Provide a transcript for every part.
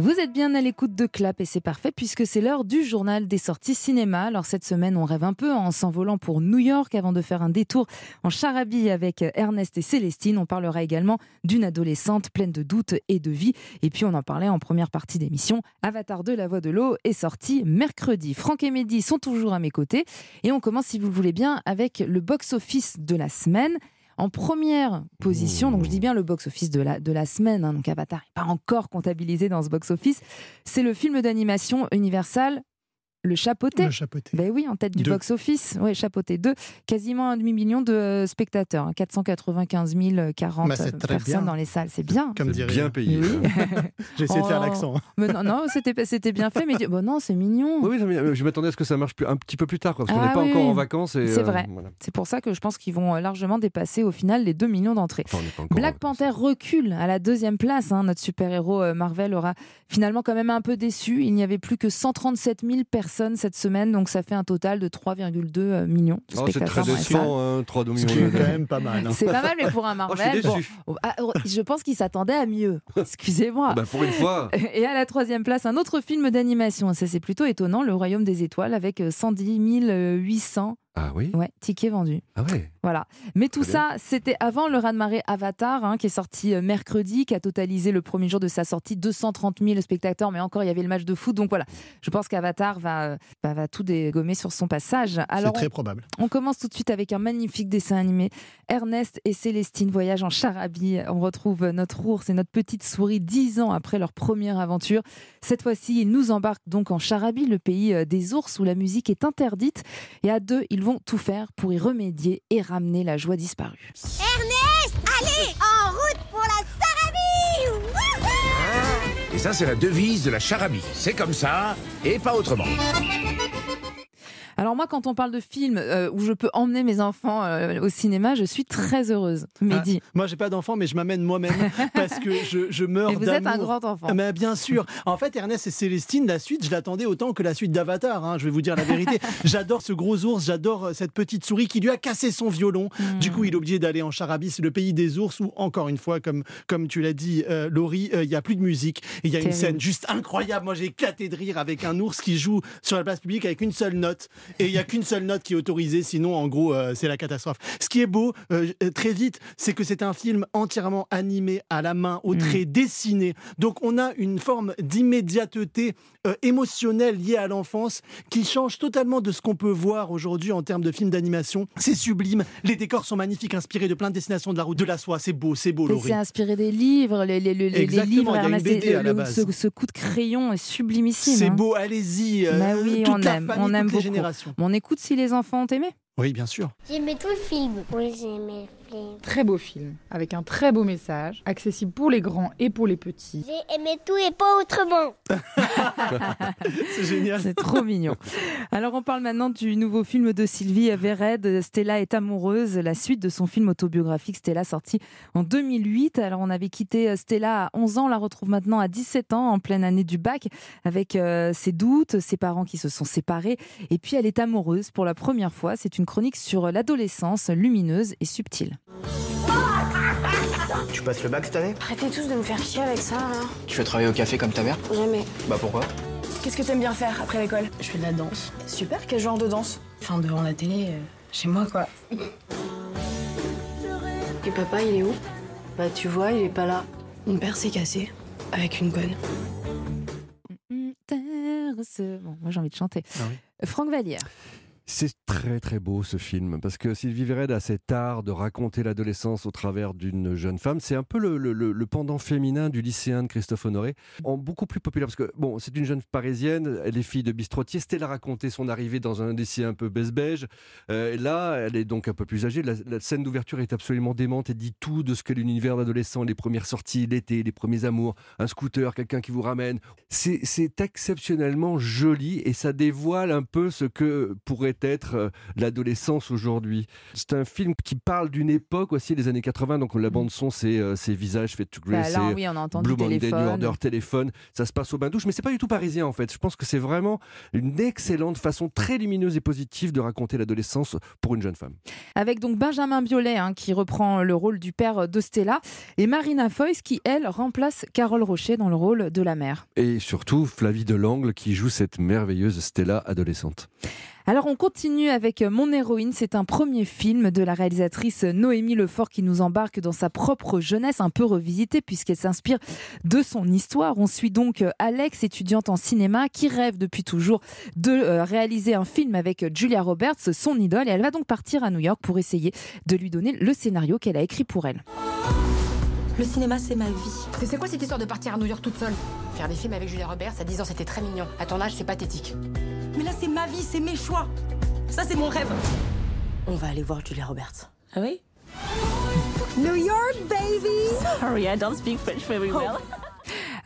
Vous êtes bien à l'écoute de Clap et c'est parfait puisque c'est l'heure du journal des sorties cinéma. Alors cette semaine, on rêve un peu en s'envolant pour New York avant de faire un détour en Charabie avec Ernest et Célestine. On parlera également d'une adolescente pleine de doutes et de vie. Et puis on en parlait en première partie d'émission. Avatar 2, La Voix de l'eau est sorti mercredi. Franck et Mehdi sont toujours à mes côtés. Et on commence, si vous le voulez bien, avec le box-office de la semaine. En première position, donc je dis bien le box-office de la, de la semaine, hein, donc Avatar n'est pas encore comptabilisé dans ce box-office, c'est le film d'animation Universal le chapeauté. Le chapeauté. Ben oui, en tête du box-office. Oui, chapeauté 2. Quasiment un demi-million de euh, spectateurs. hein, 495 040 Bah, c'est très personnes bien. dans les salles. C'est bien. Comme dirait. bien payé. Oui. J'ai essayé de faire Oh. l'accent. Mais non, non c'était, pas- c'était bien fait. Mais dis- bon, non, c'est mignon. Oui, oui, mais je m'attendais à ce que ça marche plus- un petit peu plus tard, quoi, parce qu'on Ah n'est pas oui, encore en vacances. C'est euh, vrai. voilà. C'est pour ça que je pense qu'ils vont euh, largement dépasser au final les 2 millions d'entrées. Enfin, pas Black. Panther recule à la deuxième place. hein. Notre super-héros euh, Marvel aura finalement quand même un peu déçu. Il n'y avait plus que 137 000 personnes cette semaine, donc ça fait un total de 3,2 millions de Oh, c'est très décevant, hein, 3 Ce qui est millions. quand même pas mal. hein. C'est pas mal, mais pour un Oh, je Marvel, suis bon, déçu. ah, je pense qu'il s'attendait à mieux. Excusez-moi. Bah, pour une fois. Et à la troisième place, un autre film d'animation. Ça, c'est plutôt étonnant, Le Royaume des Étoiles, avec euh, 110 800 Ah oui ouais, tickets vendus. Ah ouais Voilà. Mais tout ça, c'était avant le raz-de-marée Avatar, hein, qui est sorti euh, mercredi, qui a totalisé le premier jour de sa sortie 230 000 spectateurs. Mais encore, il y avait le match de foot. Donc voilà, je pense qu'Avatar va, euh, va, tout dégommer sur son passage. C'est très probable. on commence tout de suite avec un magnifique dessin animé. Ernest et Célestine voyagent en Charabie. On retrouve notre ours et notre petite souris dix ans après leur première aventure. Cette fois-ci, ils nous embarquent donc en Charabie, le pays euh, des ours où la musique est interdite. Et à deux, ils vont tout faire pour y remédier et ramener la joie disparue. En route pour la Sarabie Wouhou Et ça, c'est la devise de la charabie. C'est comme ça, et pas autrement. Alors moi, quand on parle de films euh, où je peux emmener mes enfants euh, au cinéma, je suis très heureuse. Mehdi, Moi, j'ai pas d'enfant, mais je m'amène moi-même parce que je, je meurs et vous êtes un d'amour. grand enfant. Ah, Mais bien sûr. En fait, Ernest et Célestine, la suite, je l'attendais autant que la suite d'Avatar. hein, je vais vous dire la vérité. j'adore ce gros ours, j'adore euh, cette petite souris qui lui a cassé son violon. Hmm. Du coup, il est obligé d'aller en Charabie, c'est le pays des ours où, encore une fois, comme, comme tu l'as dit, euh, Laurie, il y a plus de musique. Il y a une scène juste incroyable. Moi, j'ai éclaté de rire avec un ours qui joue sur la place publique avec une seule note. Et il y a qu'une seule note qui est autorisée, sinon, en gros, euh, c'est la catastrophe. Ce qui est beau, euh, euh, très vite, c'est que c'est un film entièrement animé à la main, au trait dessiné. Donc, on a une forme d'immédiateté euh, émotionnelle liée à l'enfance qui change totalement de ce qu'on peut voir aujourd'hui en termes de films d'animation. C'est sublime. Les décors sont magnifiques, inspirés de plein de destinations de la route de la soie. C'est beau, c'est beau. C'est inspiré des livres, les, les- les- les Exactement, livres, le- la le- base. ce, ce coup de crayon est sublimissime. C'est hein. beau, allez-y. euh, Bah oui, toute on la aime, famille, on aime toutes les beaucoup. générations. On écoute si les enfants ont aimé. Oui, bien sûr. J'aimais tout le film. Oui, j'aimais le film. Très beau film, avec un très beau message, accessible pour les grands et pour les petits. J'ai aimé tout et pas autrement. C'est génial. C'est trop mignon. Alors on parle maintenant du nouveau film de Sylvie Vered, Stella est amoureuse, la suite de son film autobiographique Stella sorti en 2008. Alors on avait quitté Stella à 11 ans, on la retrouve maintenant à 17 ans en pleine année du bac avec euh, ses doutes, ses parents qui se sont séparés et puis elle est amoureuse pour la première fois. C'est une chronique sur l'adolescence lumineuse et subtile. Tu passes le bac cette année Arrêtez tous de me faire chier avec ça, là. Tu vas travailler au café comme ta mère Jamais. Bah pourquoi Qu'est-ce que t'aimes bien faire après l'école? Je fais de la danse. Super, quel genre de danse? Enfin, devant la télé, euh, chez moi, quoi. Et papa, il est où? Bah, tu vois, il est pas là. Mon père s'est cassé. Avec une conne. Mm, ce- Bon, moi j'ai envie de chanter. Ah oui. Franck Vallière. C'est très très beau ce film parce que Sylvie Vered a cet art de raconter l'adolescence au travers d'une jeune femme. C'est un peu le, pendant féminin du lycéen de Christophe Honoré, beaucoup plus populaire parce que bon, c'est une jeune parisienne, elle est fille de bistrotier. Stella a raconté son arrivée dans un lycée un peu beige Euh, là, elle est donc un peu plus âgée. La, scène d'ouverture est absolument démente et dit tout de ce qu'est l'univers d'adolescent, les premières sorties, l'été, les premiers amours, un scooter, quelqu'un qui vous ramène. C'est exceptionnellement joli et ça dévoile un peu ce que pourrait être euh, l'adolescence aujourd'hui. C'est un film qui parle d'une époque aussi, les années 80. Donc la bande son, c'est euh, ces visages faits to grey, Bah, c'est oui, Blue Monday, New. Order, téléphone. Ça se passe au bain douche, mais c'est pas du tout parisien en fait. Je pense que c'est vraiment une excellente façon très lumineuse et positive de raconter l'adolescence pour une jeune femme. Avec donc Benjamin Biolay hein, qui reprend le rôle du père de Stella et Marina Foïs qui, elle, remplace Carole Rocher dans le rôle de la mère. Et surtout Flavie Delangle qui joue cette merveilleuse Stella adolescente. Alors on continue avec Mon héroïne, c'est un premier film de la réalisatrice Noémie Lefort qui nous embarque dans sa propre jeunesse un peu revisitée puisqu'elle s'inspire de son histoire. On suit donc Alex, étudiante en cinéma, qui rêve depuis toujours de euh, réaliser un film avec Julia Roberts, son idole, et elle va donc partir à New York pour essayer de lui donner le scénario qu'elle a écrit pour elle. Le cinéma, c'est ma vie. C'est quoi cette histoire de partir à New York toute seule? Faire des films avec Julia Roberts à 10 ans, c'était très mignon. À ton âge, c'est pathétique. Mais là, c'est ma vie, c'est mes choix. Ça, c'est mon rêve. On va aller voir Julia Roberts. Ah oui? New York, baby Sorry, I don't speak French very well.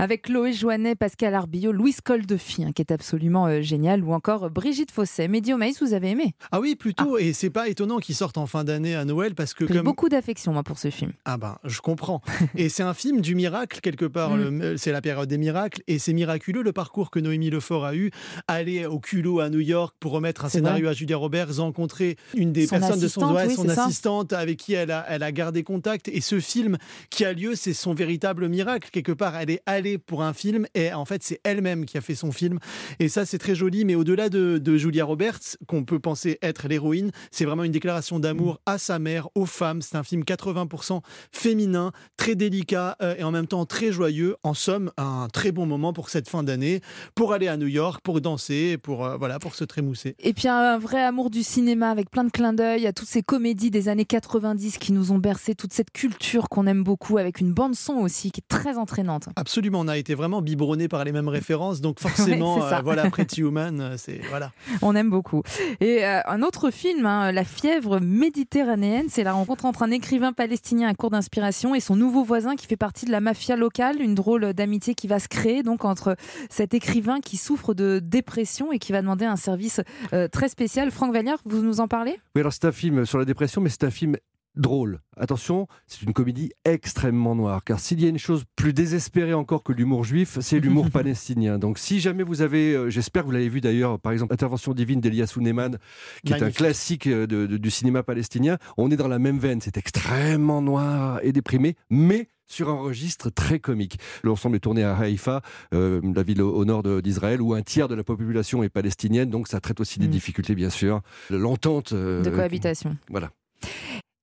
Avec Chloé Joannet, Pascal Arbillot, Louise Coldefi, hein, qui est absolument euh, génial, ou encore Brigitte Fosset. Mehdi Omaïs, vous avez aimé Ah oui, plutôt. Et c'est pas étonnant qu'il sorte en fin d'année à Noël parce que J'ai comme beaucoup d'affection moi pour ce film. Ah ben, je comprends. et c'est un film du miracle, quelque part. Mm. C'est la période des miracles. Et c'est miraculeux le parcours que Noémie Lefort a eu. Aller au culot à New York pour remettre un scénario vrai. à Julia Roberts, rencontrer une des Son personnes de son, oui, son ça. assistante avec qui elle a, elle a gardé contact. Et ce film qui a lieu, c'est son véritable miracle. Quelque part, elle est allée pour un film et en fait, c'est elle-même qui a fait son film. Et ça, c'est très joli. Mais au-delà de, de Julia Roberts, qu'on peut penser être l'héroïne, c'est vraiment une déclaration d'amour à sa mère, aux femmes. C'est un film 80% féminin, très délicat euh, et en même temps très joyeux. En somme, un très bon moment pour cette fin d'année, pour aller à New York, pour danser, pour euh, voilà, pour se trémousser. Et puis un vrai amour du cinéma avec plein de clins d'œil à toutes ces comédies des années 90 qui nous ont bercé toute cette culture qu'on aime beaucoup avec une bande son aussi qui est très entraînante. Absolument, on a été vraiment biberonné par les mêmes références, donc forcément, euh, voilà, Pretty Woman, euh, c'est voilà. On aime beaucoup. Et euh, un autre film, hein, La fièvre méditerranéenne, c'est la rencontre entre un écrivain palestinien à court d'inspiration et son nouveau voisin qui fait partie de la mafia locale, une drôle d'amitié qui va se créer donc entre cet écrivain qui souffre de dépression et qui va demander un service euh, très spécial. Franck Vallière, vous nous en parlez? Oui, alors c'est un film sur la dépression, mais c'est un film drôle. Attention, c'est une comédie extrêmement noire, car s'il y a une chose plus désespérée encore que l'humour juif, c'est l'humour palestinien. Donc si jamais vous avez, euh, j'espère que vous l'avez vu d'ailleurs, par exemple, Intervention divine d'Elias Ouneman, qui est un classique euh, de- de- du cinéma palestinien, on est dans la même veine, c'est extrêmement noir et déprimé, mais sur un registre très comique. L'ensemble est tourné à Haïfa, euh, la ville au, au nord d'Israël, où un tiers de la population est palestinienne, donc ça traite aussi des Mm. difficultés, bien sûr. L'entente... euh, de cohabitation Voilà.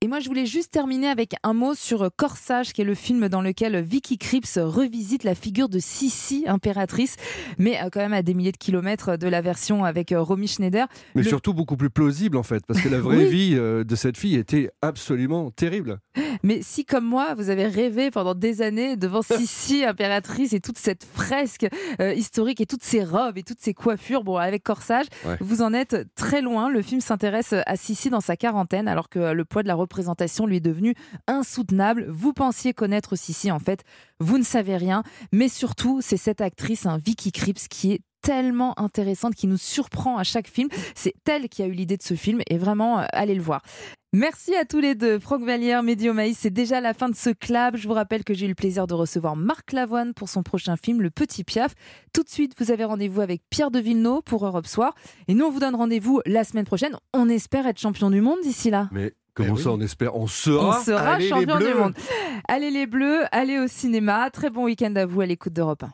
Et moi, je voulais juste terminer avec un mot sur Corsage, qui est le film dans lequel Vicky Krieps revisite la figure de Sissi, impératrice, mais euh, quand même à des milliers de kilomètres de la version avec euh, Romy Schneider. Mais Le- surtout beaucoup plus plausible en fait, parce que la vraie Oui. vie euh, de cette fille était absolument terrible. Mais si, comme moi, vous avez rêvé pendant des années devant Sissi, impératrice, et toute cette fresque euh, historique, et toutes ces robes, et toutes ces coiffures, bon, avec Corsage, Ouais. vous en êtes très loin. Le film s'intéresse à Sissi dans sa quarantaine, alors que le poids de la représentation lui est devenu insoutenable. Vous pensiez connaître Sissi, en fait, vous ne savez rien. Mais surtout, c'est cette actrice, hein, Vicky Krieps, qui est tellement intéressante, qui nous surprend à chaque film. C'est elle qui a eu l'idée de ce film, et vraiment, euh, allez le voir. Merci à tous les deux. Franck Vallière, Mehdi Omaïs, c'est déjà la fin de ce club. Je vous rappelle que j'ai eu le plaisir de recevoir Marc Lavoine pour son prochain film, Le Petit Piaf. Tout de suite, vous avez rendez-vous avec Pierre de Villeneuve pour Europe Soir. Et nous, on vous donne rendez-vous la semaine prochaine. On espère être champion du monde d'ici là. Mais comment Eh oui. ça, on espère On On sera sera allez les champion du Bleus. monde. Allez les Bleus, allez au cinéma. Très bon week-end à vous à l'écoute d'Europe 1.